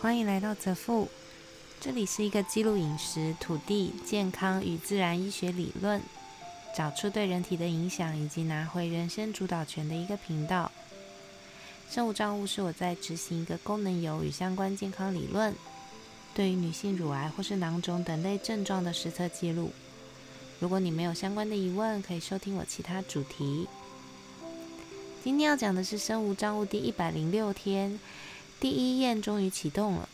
欢迎来到泽富，这里是一个记录饮食、土地、健康与自然医学理论，找出对人体的影响，以及拿回人生主导权的一个频道。生物账务是我在执行一个功能油与相关健康理论，对于女性乳癌或是囊肿等类症状的实测记录。如果你没有相关的疑问，可以收听我其他主题。今天要讲的是生物账务第一百零六天。第一验终于启动了。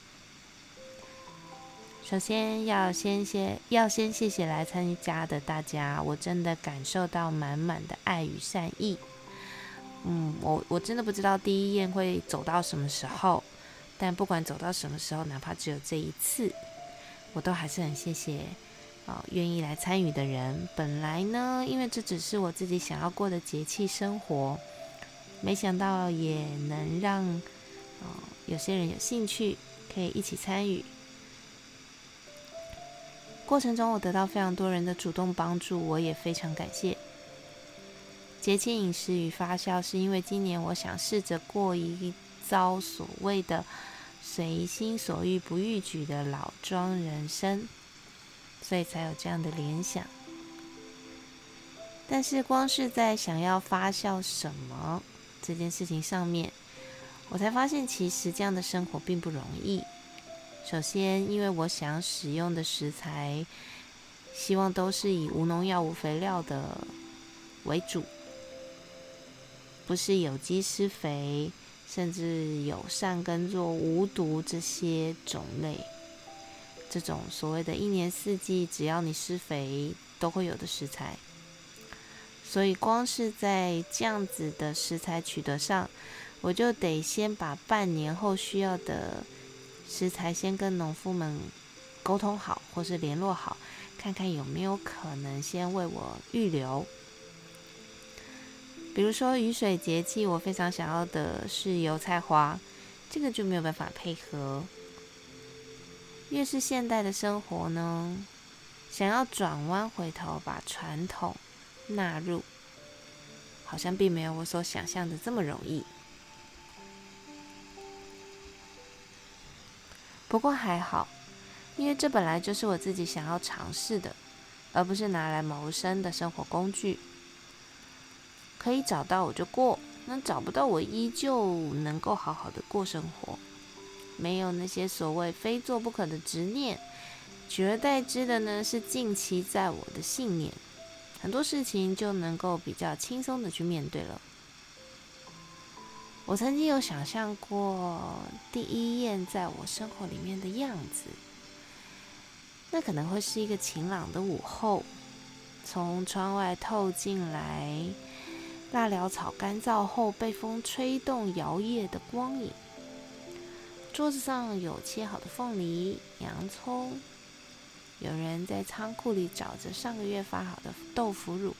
首先要先谢，要先谢谢来参加的大家，我真的感受到满满的爱与善意。嗯，我我真的不知道第一验会走到什么时候，但不管走到什么时候，哪怕只有这一次，我都还是很谢谢啊，愿意来参与的人。本来呢，因为这只是我自己想要过的节气生活，没想到也能让有些人有兴趣，可以一起参与。过程中，我得到非常多人的主动帮助，我也非常感谢。节气饮食与发酵，是因为今年我想试着过一遭所谓的随心所欲不逾矩的老庄人生，所以才有这样的联想。但是，光是在想要发酵什么这件事情上面。我才发现，其实这样的生活并不容易。首先，因为我想使用的食材，希望都是以无农药、无肥料的为主，不是有机施肥，甚至友善耕作、无毒这些种类，这种所谓的一年四季只要你施肥都会有的食材。所以，光是在这样子的食材取得上，我就得先把半年后需要的食材先跟农夫们沟通好，或是联络好，看看有没有可能先为我预留。比如说雨水节气，我非常想要的是油菜花，这个就没有办法配合。越是现代的生活呢，想要转弯回头把传统纳入，好像并没有我所想象的这么容易。不过还好，因为这本来就是我自己想要尝试的，而不是拿来谋生的生活工具。可以找到我就过，那找不到我依旧能够好好的过生活，没有那些所谓非做不可的执念，取而代之的呢是近期在我的信念，很多事情就能够比较轻松的去面对了。我曾经有想象过第一燕在我生活里面的样子，那可能会是一个晴朗的午后，从窗外透进来，辣椒草干燥后被风吹动摇曳的光影。桌子上有切好的凤梨、洋葱，有人在仓库里找着上个月发好的豆腐乳，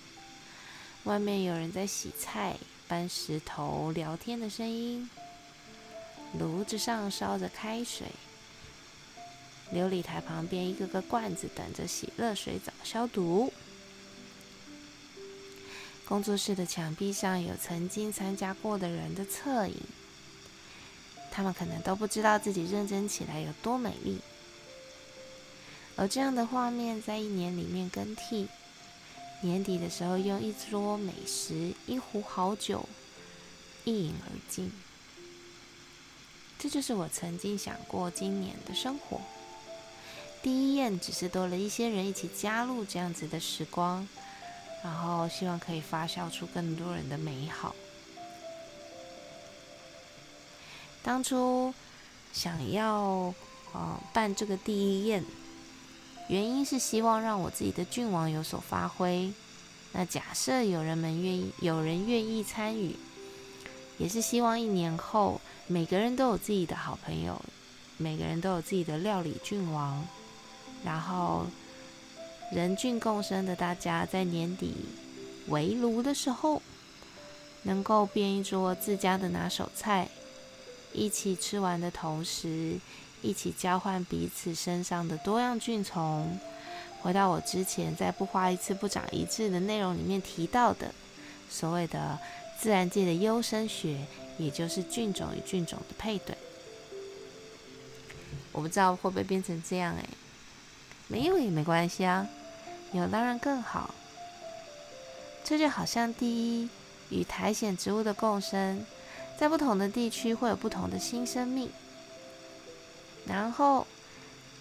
外面有人在洗菜。搬石头、聊天的声音，炉子上烧着开水，琉璃台旁边一个个罐子等着洗热水澡消毒。工作室的墙壁上有曾经参加过的人的侧影，他们可能都不知道自己认真起来有多美丽。而这样的画面在一年里面更替。年底的时候，用一桌美食、一壶好酒一饮而尽。这就是我曾经想过今年的生活。第一宴只是多了一些人一起加入这样子的时光，然后希望可以发酵出更多人的美好。当初想要呃办这个第一宴。原因是希望让我自己的郡王有所发挥。那假设有人们愿意，有人愿意参与，也是希望一年后每个人都有自己的好朋友，每个人都有自己的料理郡王，然后人郡共生的大家在年底围炉的时候，能够变一桌自家的拿手菜，一起吃完的同时。一起交换彼此身上的多样菌丛，回到我之前在不花一次不长一智的内容里面提到的所谓的自然界的优生学，也就是菌种与菌种的配对。我不知道会不会变成这样诶，没有也没关系啊，有当然更好。这就好像第一与苔藓植物的共生，在不同的地区会有不同的新生命，然后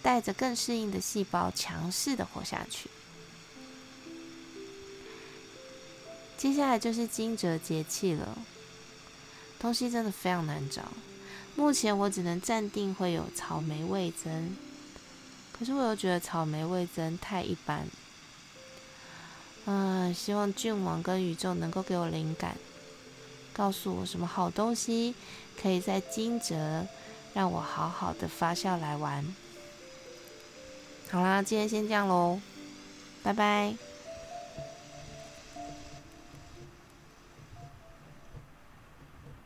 带着更适应的细胞，强势的活下去。接下来就是惊蛰节气了，东西真的非常难找。目前我只能暂定会有草莓味增，可是我又觉得草莓味增太一般。嗯，希望郡王跟宇宙能够给我灵感，告诉我什么好东西可以在惊蛰让我好好的发酵来玩。好啦，今天先这样喽，拜拜。